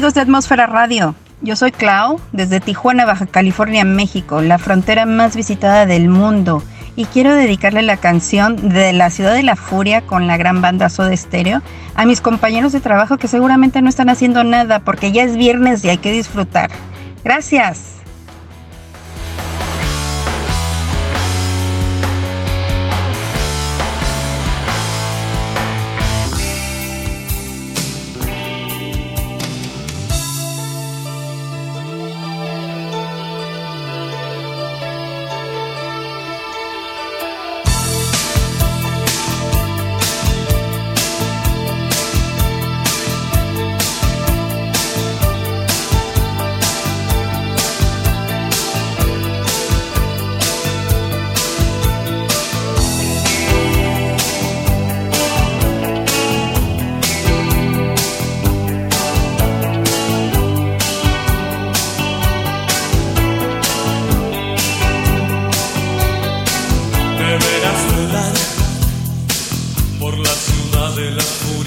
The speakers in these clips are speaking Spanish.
Amigos de Atmósfera Radio, yo soy Clau desde Tijuana, Baja California, México, la frontera más visitada del mundo, y quiero dedicarle la canción de La Ciudad de la Furia con la gran banda Soda Stereo a mis compañeros de trabajo que seguramente no están haciendo nada porque ya es viernes y hay que disfrutar. Gracias. Por la ciudad de la ciudad.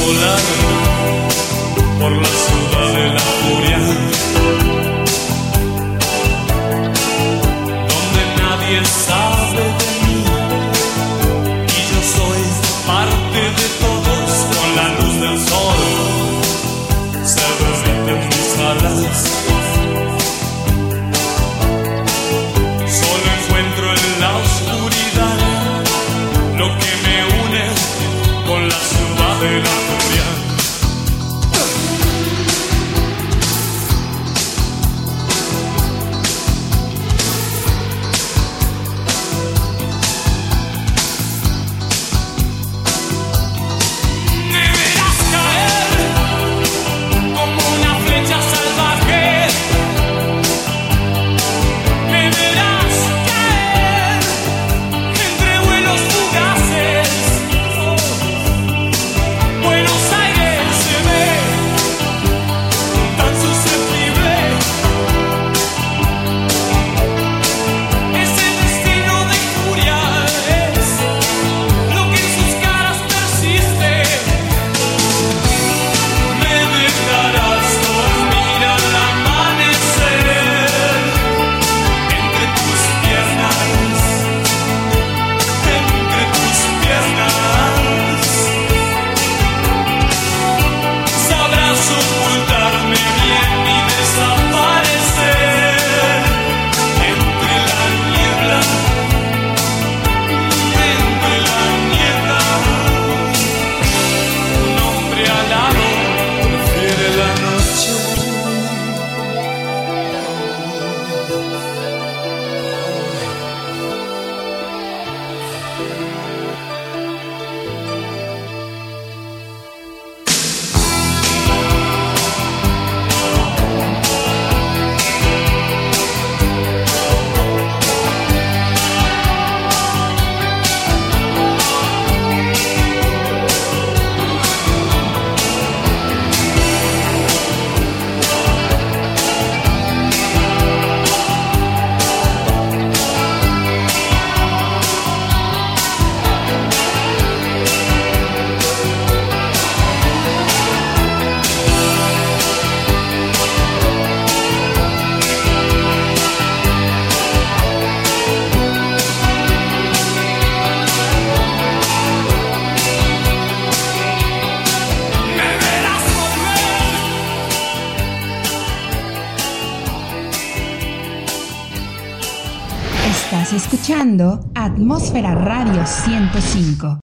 volando por la ciudad de la furia. Escuchando Atmósfera Radio 105.